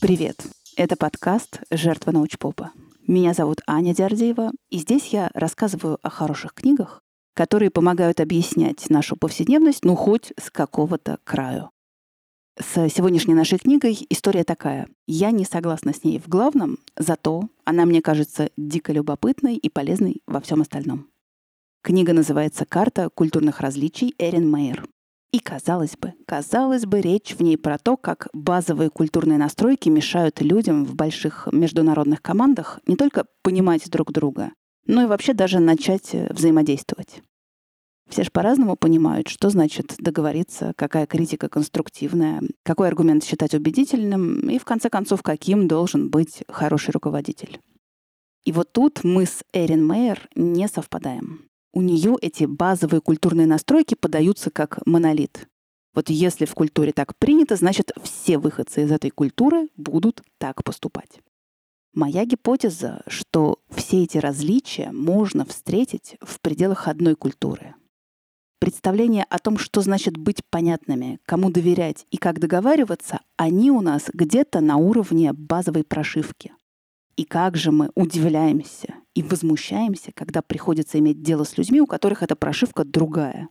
Привет! Это подкаст «Жертва научпопа». Меня зовут Аня Дярдеева, и здесь я рассказываю о хороших книгах, которые помогают объяснять нашу повседневность, ну, хоть с какого-то краю. С сегодняшней нашей книгой история такая. Я не согласна с ней в главном, зато она мне кажется дико любопытной и полезной во всем остальном. Книга называется «Карта культурных различий» Эрин Мейер. И казалось бы, казалось бы, речь в ней про то, как базовые культурные настройки мешают людям в больших международных командах не только понимать друг друга, но и вообще даже начать э, взаимодействовать. Все же по-разному понимают, что значит договориться, какая критика конструктивная, какой аргумент считать убедительным и, в конце концов, каким должен быть хороший руководитель. И вот тут мы с Эрин Мейер не совпадаем. У нее эти базовые культурные настройки подаются как монолит. Вот если в культуре так принято, значит, все выходцы из этой культуры будут так поступать. Моя гипотеза, что все эти различия можно встретить в пределах одной культуры. Представления о том, что значит быть понятными, кому доверять и как договариваться, они у нас где-то на уровне базовой прошивки. И как же мы удивляемся и возмущаемся, когда приходится иметь дело с людьми, у которых эта прошивка другая.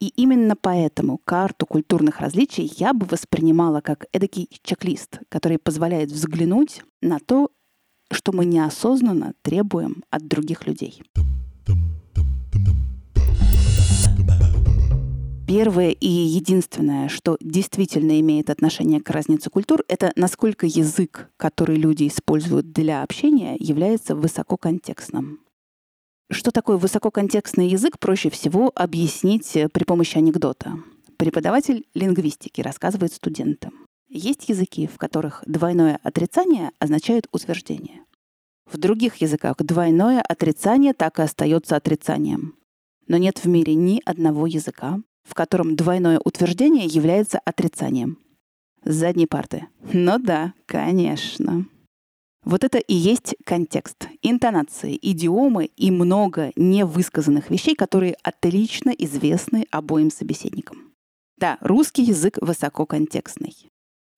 И именно поэтому карту культурных различий я бы воспринимала как эдакий чек-лист, который позволяет взглянуть на то, что мы неосознанно требуем от других людей. Первое и единственное, что действительно имеет отношение к разнице культур, это насколько язык, который люди используют для общения, является высококонтекстным. Что такое высококонтекстный язык, проще всего объяснить при помощи анекдота. Преподаватель лингвистики рассказывает студентам. Есть языки, в которых двойное отрицание означает утверждение. В других языках двойное отрицание так и остается отрицанием. Но нет в мире ни одного языка, в котором двойное утверждение является отрицанием. С задней парты. Ну да, конечно. Вот это и есть контекст, интонации, идиомы и много невысказанных вещей, которые отлично известны обоим собеседникам. Да, русский язык высококонтекстный.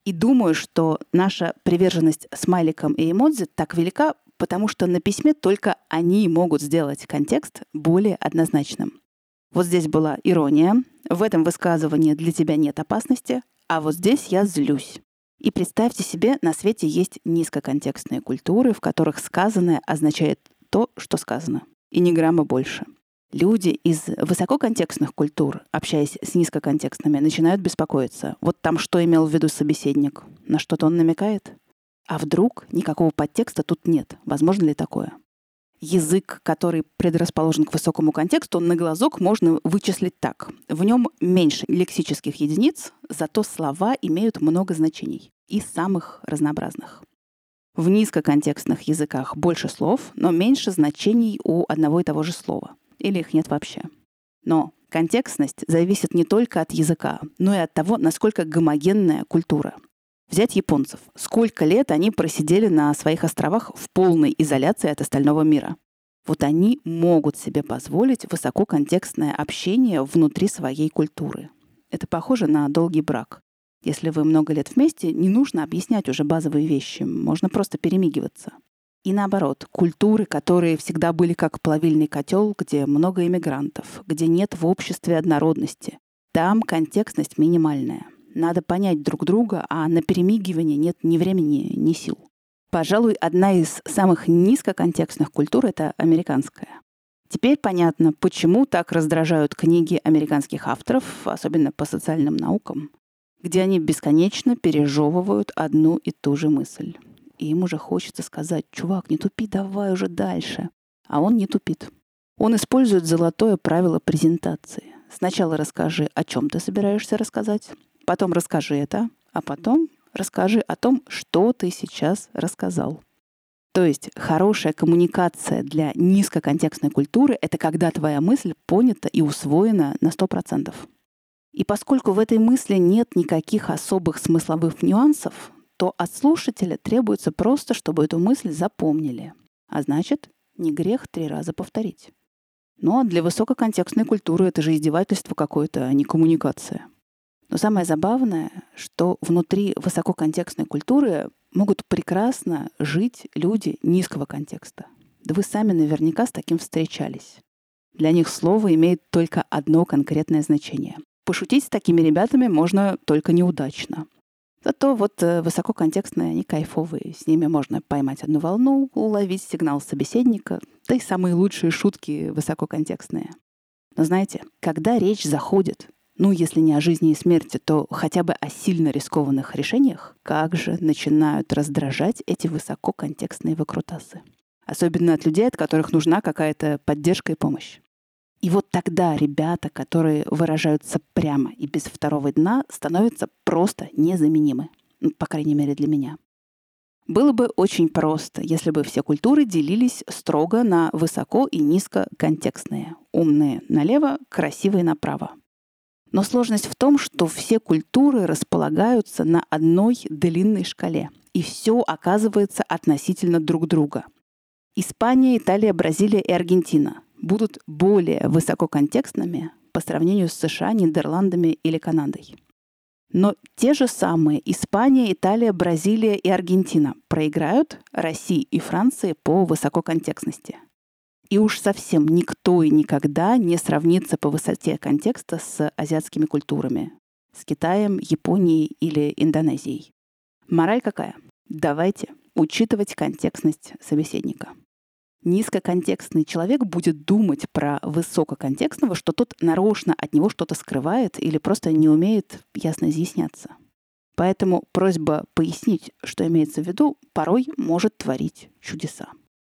И думаю, что наша приверженность смайликам и эмодзи так велика, потому что на письме только они могут сделать контекст более однозначным. Вот здесь была ирония, в этом высказывании для тебя нет опасности, а вот здесь я злюсь. И представьте себе, на свете есть низкоконтекстные культуры, в которых сказанное означает то, что сказано, и ни грамма больше. Люди из высококонтекстных культур, общаясь с низкоконтекстными, начинают беспокоиться. Вот там что имел в виду собеседник? На что-то он намекает? А вдруг никакого подтекста тут нет? Возможно ли такое? Язык, который предрасположен к высокому контексту, на глазок можно вычислить так. В нем меньше лексических единиц, зато слова имеют много значений и самых разнообразных. В низкоконтекстных языках больше слов, но меньше значений у одного и того же слова. Или их нет вообще. Но контекстность зависит не только от языка, но и от того, насколько гомогенная культура — Взять японцев. Сколько лет они просидели на своих островах в полной изоляции от остального мира. Вот они могут себе позволить высококонтекстное общение внутри своей культуры. Это похоже на долгий брак. Если вы много лет вместе, не нужно объяснять уже базовые вещи, можно просто перемигиваться. И наоборот, культуры, которые всегда были как плавильный котел, где много иммигрантов, где нет в обществе однородности, там контекстность минимальная — надо понять друг друга, а на перемигивание нет ни времени, ни сил. Пожалуй, одна из самых низкоконтекстных культур — это американская. Теперь понятно, почему так раздражают книги американских авторов, особенно по социальным наукам, где они бесконечно пережевывают одну и ту же мысль. И им уже хочется сказать, чувак, не тупи, давай уже дальше. А он не тупит. Он использует золотое правило презентации. Сначала расскажи, о чем ты собираешься рассказать, Потом расскажи это, а потом расскажи о том, что ты сейчас рассказал. То есть хорошая коммуникация для низкоконтекстной культуры — это когда твоя мысль понята и усвоена на 100%. И поскольку в этой мысли нет никаких особых смысловых нюансов, то от слушателя требуется просто, чтобы эту мысль запомнили. А значит, не грех три раза повторить. Ну а для высококонтекстной культуры это же издевательство какое-то, а не коммуникация. Но самое забавное, что внутри высококонтекстной культуры могут прекрасно жить люди низкого контекста. Да вы сами наверняка с таким встречались. Для них слово имеет только одно конкретное значение. Пошутить с такими ребятами можно только неудачно. Зато вот э, высококонтекстные, они кайфовые. С ними можно поймать одну волну, уловить сигнал собеседника, да и самые лучшие шутки высококонтекстные. Но знаете, когда речь заходит, ну, если не о жизни и смерти, то хотя бы о сильно рискованных решениях, как же начинают раздражать эти высококонтекстные выкрутасы. Особенно от людей, от которых нужна какая-то поддержка и помощь. И вот тогда ребята, которые выражаются прямо и без второго дна, становятся просто незаменимы. Ну, по крайней мере, для меня. Было бы очень просто, если бы все культуры делились строго на высоко и низко контекстные. Умные налево, красивые направо. Но сложность в том, что все культуры располагаются на одной длинной шкале. И все оказывается относительно друг друга. Испания, Италия, Бразилия и Аргентина будут более высококонтекстными по сравнению с США, Нидерландами или Канадой. Но те же самые Испания, Италия, Бразилия и Аргентина проиграют России и Франции по высококонтекстности. И уж совсем никто и никогда не сравнится по высоте контекста с азиатскими культурами, с Китаем, Японией или Индонезией. Мораль какая? Давайте учитывать контекстность собеседника низкоконтекстный человек будет думать про высококонтекстного, что тот нарочно от него что-то скрывает или просто не умеет ясно изъясняться. Поэтому просьба пояснить, что имеется в виду, порой может творить чудеса.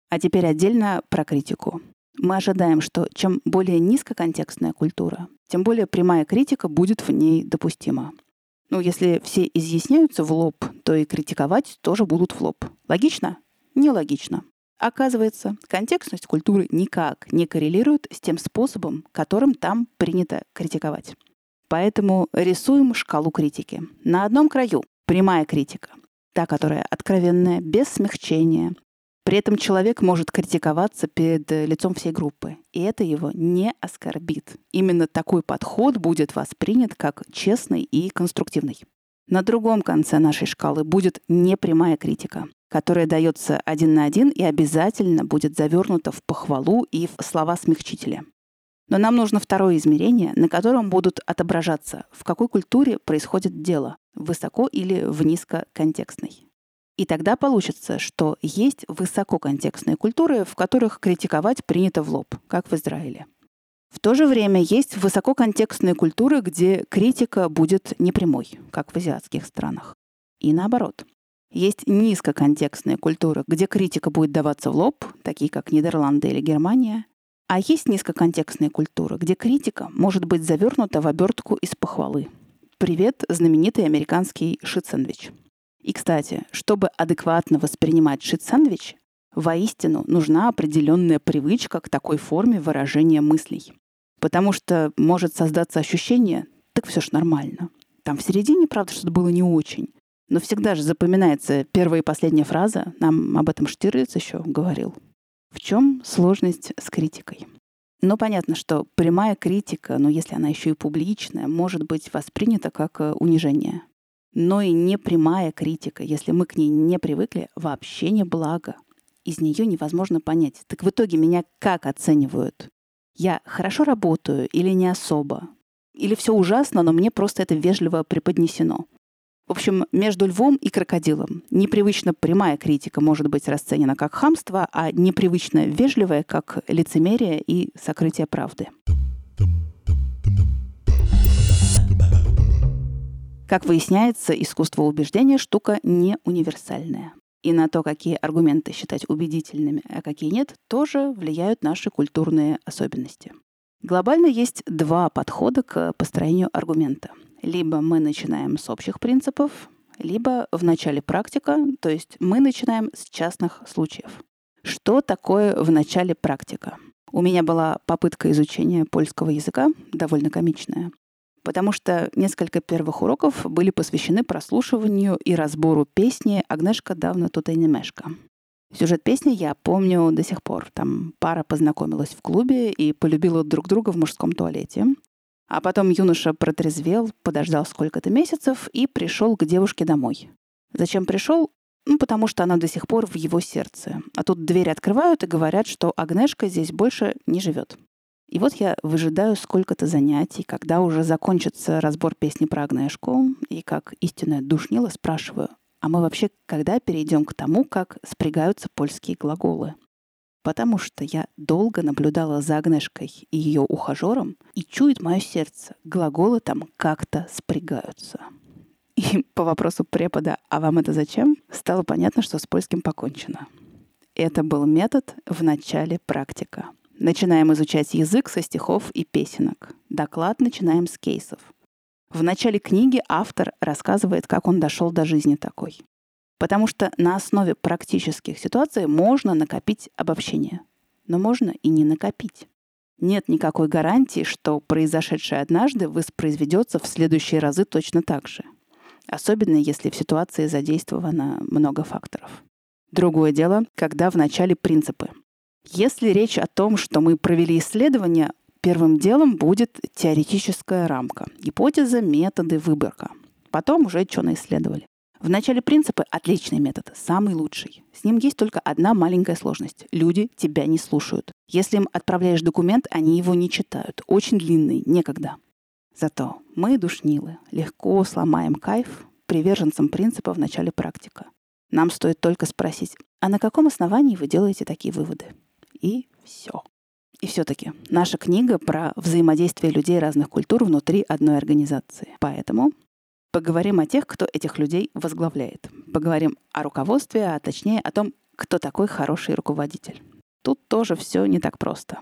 А теперь отдельно про критику. Мы ожидаем, что чем более низкоконтекстная культура, тем более прямая критика будет в ней допустима. Ну, если все изъясняются в лоб, то и критиковать тоже будут в лоб. Логично? Нелогично. Оказывается, контекстность культуры никак не коррелирует с тем способом, которым там принято критиковать. Поэтому рисуем шкалу критики. На одном краю прямая критика, та, которая откровенная, без смягчения. При этом человек может критиковаться перед лицом всей группы, и это его не оскорбит. Именно такой подход будет воспринят как честный и конструктивный. На другом конце нашей шкалы будет непрямая критика, которая дается один на один и обязательно будет завернута в похвалу и в слова смягчителя. Но нам нужно второе измерение, на котором будут отображаться, в какой культуре происходит дело, высоко или в низкоконтекстной. И тогда получится, что есть высококонтекстные культуры, в которых критиковать принято в лоб, как в Израиле. В то же время есть высококонтекстные культуры, где критика будет непрямой, как в азиатских странах. И наоборот. Есть низкоконтекстные культуры, где критика будет даваться в лоб, такие как Нидерланды или Германия. А есть низкоконтекстные культуры, где критика может быть завернута в обертку из похвалы. Привет, знаменитый американский шит-сэндвич. И, кстати, чтобы адекватно воспринимать шит-сэндвич, воистину нужна определенная привычка к такой форме выражения мыслей. Потому что может создаться ощущение, так все ж нормально. Там в середине, правда, что-то было не очень. Но всегда же запоминается первая и последняя фраза. Нам об этом Штирлиц еще говорил. В чем сложность с критикой? Ну, понятно, что прямая критика, но если она еще и публичная, может быть воспринята как э, унижение. Но и непрямая критика, если мы к ней не привыкли, вообще не благо. Из нее невозможно понять, так в итоге меня как оценивают? Я хорошо работаю или не особо? Или все ужасно, но мне просто это вежливо преподнесено? В общем, между львом и крокодилом непривычно прямая критика может быть расценена как хамство, а непривычно вежливая как лицемерие и сокрытие правды. Как выясняется, искусство убеждения – штука не универсальная. И на то, какие аргументы считать убедительными, а какие нет, тоже влияют наши культурные особенности. Глобально есть два подхода к построению аргумента. Либо мы начинаем с общих принципов, либо в начале практика, то есть мы начинаем с частных случаев. Что такое в начале практика? У меня была попытка изучения польского языка, довольно комичная, потому что несколько первых уроков были посвящены прослушиванию и разбору песни «Агнешка давно тут и не мешка». Сюжет песни я помню до сих пор. Там пара познакомилась в клубе и полюбила друг друга в мужском туалете. А потом юноша протрезвел, подождал сколько-то месяцев и пришел к девушке домой. Зачем пришел? Ну, потому что она до сих пор в его сердце. А тут двери открывают и говорят, что Агнешка здесь больше не живет. И вот я выжидаю сколько-то занятий, когда уже закончится разбор песни про Агнешку, и как истинная душнила спрашиваю, а мы вообще когда перейдем к тому, как спрягаются польские глаголы? Потому что я долго наблюдала за Агнешкой и ее ухажером, и чует мое сердце, глаголы там как-то спрягаются. И по вопросу препода «А вам это зачем?» стало понятно, что с польским покончено. Это был метод в начале практика. Начинаем изучать язык со стихов и песенок. Доклад начинаем с кейсов. В начале книги автор рассказывает, как он дошел до жизни такой. Потому что на основе практических ситуаций можно накопить обобщение. Но можно и не накопить. Нет никакой гарантии, что произошедшее однажды воспроизведется в следующие разы точно так же. Особенно если в ситуации задействовано много факторов. Другое дело, когда в начале принципы. Если речь о том, что мы провели исследование, первым делом будет теоретическая рамка, гипотеза, методы, выборка. Потом уже что наисследовали. В начале принципы — отличный метод, самый лучший. С ним есть только одна маленькая сложность. Люди тебя не слушают. Если им отправляешь документ, они его не читают. Очень длинный, некогда. Зато мы, душнилы, легко сломаем кайф приверженцам принципа в начале практика. Нам стоит только спросить, а на каком основании вы делаете такие выводы? И все. И все-таки наша книга про взаимодействие людей разных культур внутри одной организации. Поэтому поговорим о тех, кто этих людей возглавляет. Поговорим о руководстве, а точнее о том, кто такой хороший руководитель. Тут тоже все не так просто.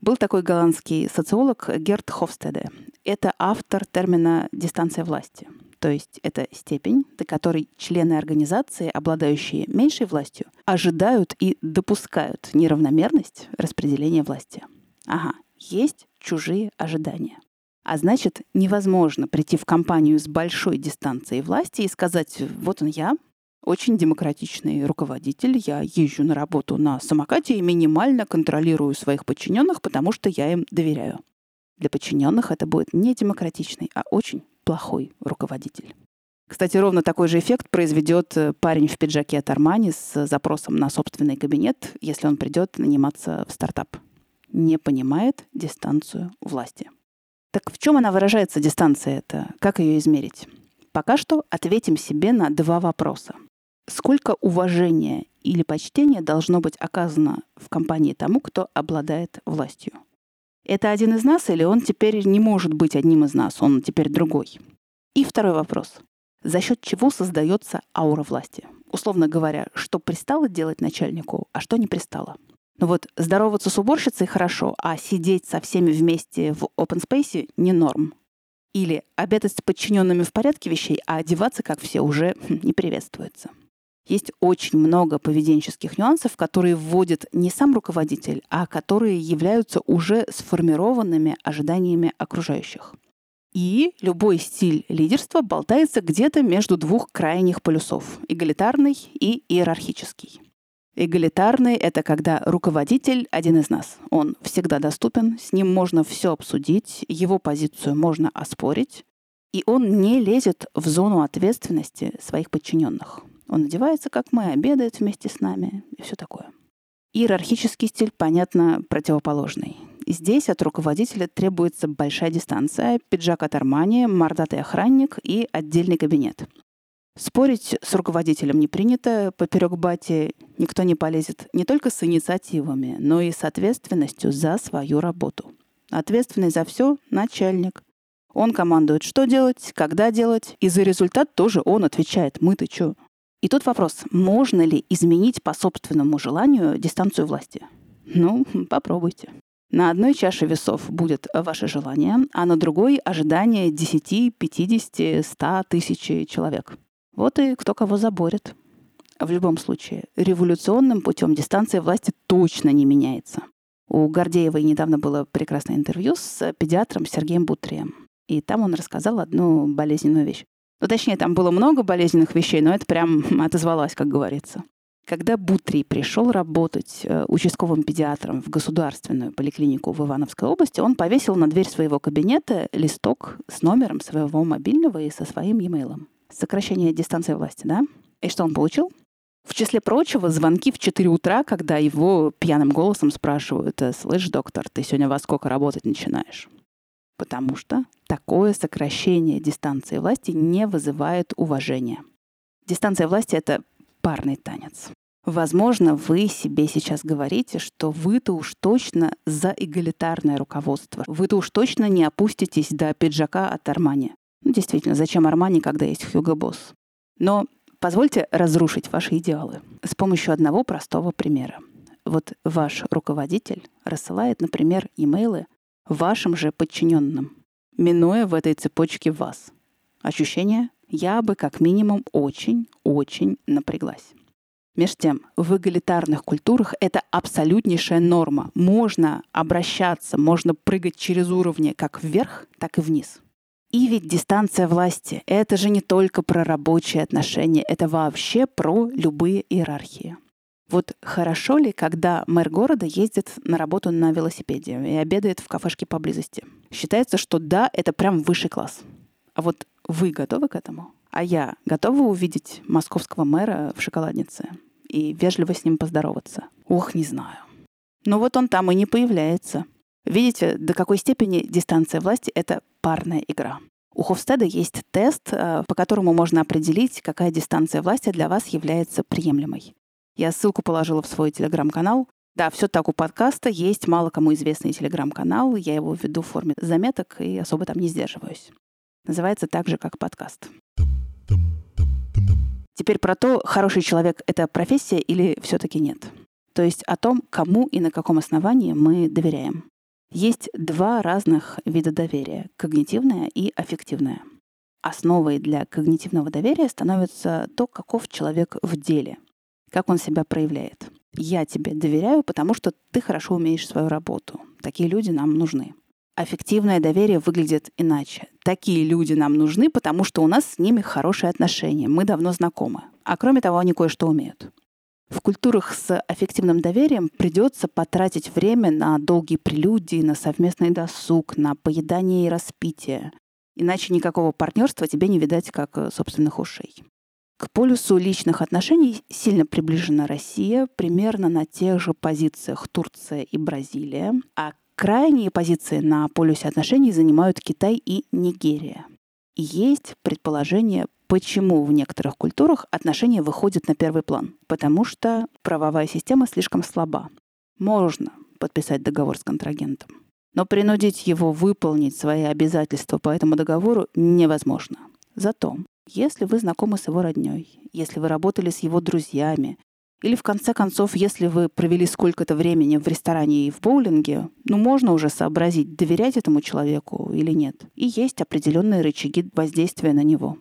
Был такой голландский социолог Герт Хофстеде. Это автор термина «дистанция власти». То есть это степень, до которой члены организации, обладающие меньшей властью, ожидают и допускают неравномерность распределения власти. Ага, есть чужие езжания. А значит, невозможно прийти в компанию с большой дистанцией власти и сказать, вот он я, очень демократичный руководитель. Я езжу на работу на самокате и минимально контролирую своих подчиненных, потому что я им доверяю. Для подчиненных это будет не демократичный, а очень плохой руководитель. Кстати, ровно такой же эффект произведет э, парень в пиджаке от Армани с запросом на собственный кабинет, если он придет наниматься в стартап. Не понимает дистанцию власти. Так в чем она выражается, дистанция эта? Как ее измерить? Пока что ответим себе на два вопроса. Сколько уважения или почтения должно быть оказано в компании тому, кто обладает властью? Это один из нас или он теперь не может быть одним из нас, он теперь другой? И второй вопрос. За счет чего создается аура власти? Условно говоря, что пристало делать начальнику, а что не пристало? Ну вот здороваться с уборщицей хорошо, а сидеть со всеми вместе в open space не норм. Или обедать с подчиненными в порядке вещей, а одеваться, как все, уже не приветствуется. Есть очень много поведенческих нюансов, которые вводит не сам руководитель, а которые являются уже сформированными ожиданиями окружающих. И любой стиль лидерства болтается где-то между двух крайних полюсов — эгалитарный и иерархический. Эгалитарный — это когда руководитель один из нас. Он всегда доступен, с ним можно все обсудить, его позицию можно оспорить, и он не лезет в зону ответственности своих подчиненных. Он одевается, как мы, обедает вместе с нами и все такое. Иерархический стиль, понятно, противоположный. Здесь от руководителя требуется большая дистанция, пиджак от Армани, мордатый охранник и отдельный кабинет. Спорить с руководителем не принято, поперек бати никто не полезет не только с инициативами, но и с ответственностью за свою работу. Ответственный за все — начальник. Он командует, что делать, когда делать, и за результат тоже он отвечает. Мы-то чё? И тут вопрос, можно ли изменить по собственному желанию дистанцию власти? Ну, попробуйте. На одной чаше весов будет ваше желание, а на другой — ожидание 10, 50, 100 тысяч человек. Вот и кто кого заборет. В любом случае, революционным путем дистанция власти точно не меняется. У Гордеевой недавно было прекрасное интервью с педиатром Сергеем Бутрием. И там он рассказал одну болезненную вещь. Ну, точнее, там было много болезненных вещей, но это прям отозвалось, как говорится. Когда Бутрий пришел работать э, участковым педиатром в государственную поликлинику в Ивановской области, он повесил на дверь своего кабинета листок с номером своего мобильного и со своим e-mail. Сокращение дистанции власти, да? И что он получил? В числе прочего, звонки в 4 утра, когда его пьяным голосом спрашивают, «Э, «Слышь, доктор, ты сегодня во сколько работать начинаешь?» Потому что такое сокращение дистанции власти не вызывает уважения. Дистанция власти — это парный танец. Возможно, вы себе сейчас говорите, что вы-то уж точно за эгалитарное руководство. Вы-то уж точно не опуститесь до пиджака от Армани. Ну, действительно, зачем Армани, когда есть Хьюго Босс? Но позвольте разрушить ваши идеалы с помощью одного простого примера. Вот ваш руководитель рассылает, например, имейлы вашим же подчиненным, минуя в этой цепочке вас. Ощущение я бы как минимум очень-очень напряглась. Между тем, в эгалитарных культурах это абсолютнейшая норма. Можно обращаться, можно прыгать через уровни как вверх, так и вниз. И ведь дистанция власти — это же не только про рабочие отношения, это вообще про любые иерархии. Вот хорошо ли, когда мэр города ездит на работу на велосипеде и обедает в кафешке поблизости? Считается, что да, это прям высший класс. А вот вы готовы к этому? А я готова увидеть московского мэра в шоколаднице и вежливо с ним поздороваться? Ох, не знаю. Но вот он там и не появляется. Видите, до какой степени дистанция власти — это парная игра. У Хофстеда есть тест, э, по которому можно определить, какая дистанция власти для вас является приемлемой. Я ссылку положила в свой телеграм-канал. Да, все так у подкаста. Есть мало кому известный телеграм-канал. Я его веду в форме заметок и особо там не сдерживаюсь. Называется так же, как подкаст. Теперь про то, хороший человек — это профессия или все таки нет. То есть о том, кому и на каком основании мы доверяем. Есть два разных вида доверия — когнитивное и аффективное. Основой для когнитивного доверия становится то, каков человек в деле, как он себя проявляет. Я тебе доверяю, потому что ты хорошо умеешь свою работу. Такие люди нам нужны. Аффективное доверие выглядит иначе. Такие люди нам нужны, потому что у нас с ними хорошие отношения, мы давно знакомы. А кроме того, они кое-что умеют. В культурах с аффективным доверием придется потратить время на долгие прелюдии, на совместный досуг, на поедание и распитие. Иначе никакого партнерства тебе не видать, как э, собственных ушей. К полюсу личных отношений сильно приближена Россия, примерно на тех же позициях Турция и Бразилия, а Крайние позиции на полюсе отношений занимают Китай и Нигерия. Есть предположение, почему в некоторых культурах отношения выходят на первый план. Потому что правовая система слишком слаба. Можно подписать договор с контрагентом. Но принудить его выполнить свои обязательства по этому договору невозможно. Зато, если вы знакомы с его родней, если вы работали с его друзьями, или в конце концов, если вы провели сколько-то времени в ресторане и в боулинге, ну можно уже сообразить, доверять этому человеку или нет. И есть определенные рычаги воздействия на него.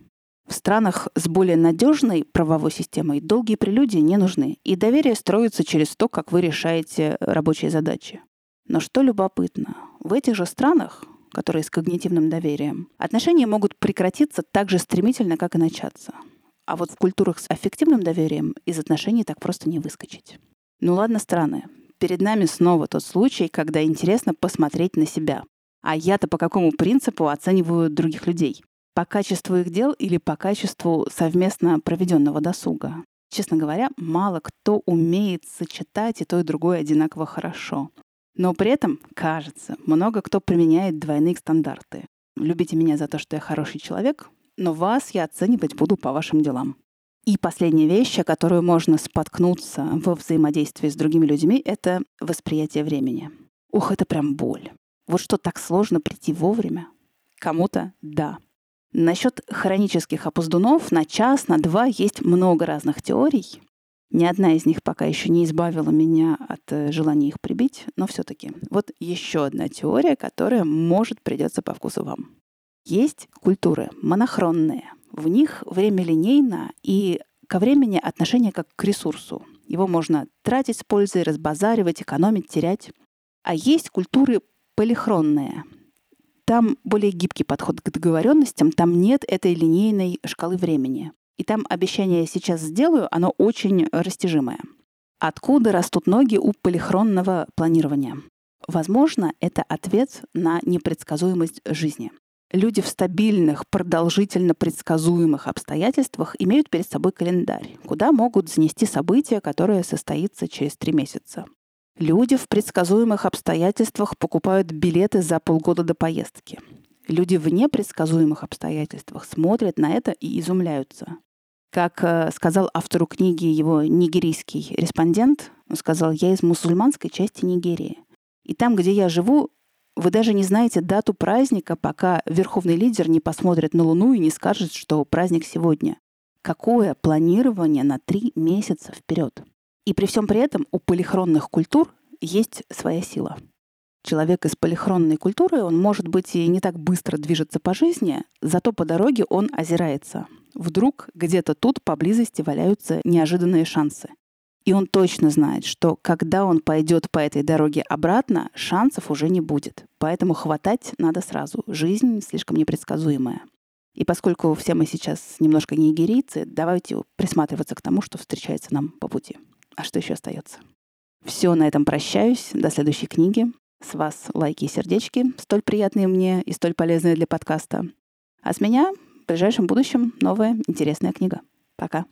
В странах с более надежной правовой системой долгие прелюдии не нужны, и доверие строится через то, как вы решаете рабочие задачи. Но что любопытно, в этих же странах, которые с когнитивным доверием, отношения могут прекратиться так же стремительно, как и начаться. А вот в культурах с аффективным доверием из отношений так просто не выскочить. Ну ладно, страны. Перед нами снова тот случай, когда интересно посмотреть на себя. А я-то по какому принципу оцениваю других людей? По качеству их дел или по качеству совместно проведенного досуга? Честно говоря, мало кто умеет сочетать и то, и другое одинаково хорошо. Но при этом, кажется, много кто применяет двойные стандарты. Любите меня за то, что я хороший человек, но вас я оценивать буду по вашим делам. И последняя вещь, о которую можно споткнуться во взаимодействии с другими людьми, это восприятие времени. Ух, это прям боль. Вот что так сложно прийти вовремя? Кому-то — да. Насчет хронических опоздунов на час, на два есть много разных теорий. Ни одна из них пока еще не избавила меня от э, желания их прибить, но все-таки. Вот еще одна теория, которая может придется по вкусу вам. Есть культуры монохронные. В них время линейно, и ко времени отношение как к ресурсу. Его можно тратить с пользой, разбазаривать, экономить, терять. А есть культуры полихронные. Там более гибкий подход к договоренностям, там нет этой линейной шкалы времени. И там обещание «сейчас сделаю», оно очень растяжимое. Откуда растут ноги у полихронного планирования? Возможно, это ответ на непредсказуемость жизни. Люди в стабильных, продолжительно предсказуемых обстоятельствах имеют перед собой календарь, куда могут занести событие, которое состоится через три месяца. Люди в предсказуемых обстоятельствах покупают билеты за полгода до поездки. Люди в непредсказуемых обстоятельствах смотрят на это и изумляются. Как э, сказал автору книги его нигерийский респондент, он сказал, я из мусульманской части Нигерии. И там, где я живу, вы даже не знаете дату праздника, пока верховный лидер не посмотрит на Луну и не скажет, что праздник сегодня. Какое планирование на три месяца вперед? И при всем при этом у полихронных культур есть своя сила. Человек из полихронной культуры, он, может быть, и не так быстро движется по жизни, зато по дороге он озирается, Вдруг где-то тут поблизости валяются неожиданные шансы. И он точно знает, что когда он пойдет по этой дороге обратно, шансов уже не будет. Поэтому хватать надо сразу. Жизнь слишком непредсказуемая. И поскольку все мы сейчас немножко нигерийцы, давайте присматриваться к тому, что встречается нам по пути. А что еще остается? Все, на этом прощаюсь. До следующей книги. С вас лайки и сердечки, столь приятные мне и столь полезные для подкаста. А с меня в ближайшем будущем новая интересная книга. Пока.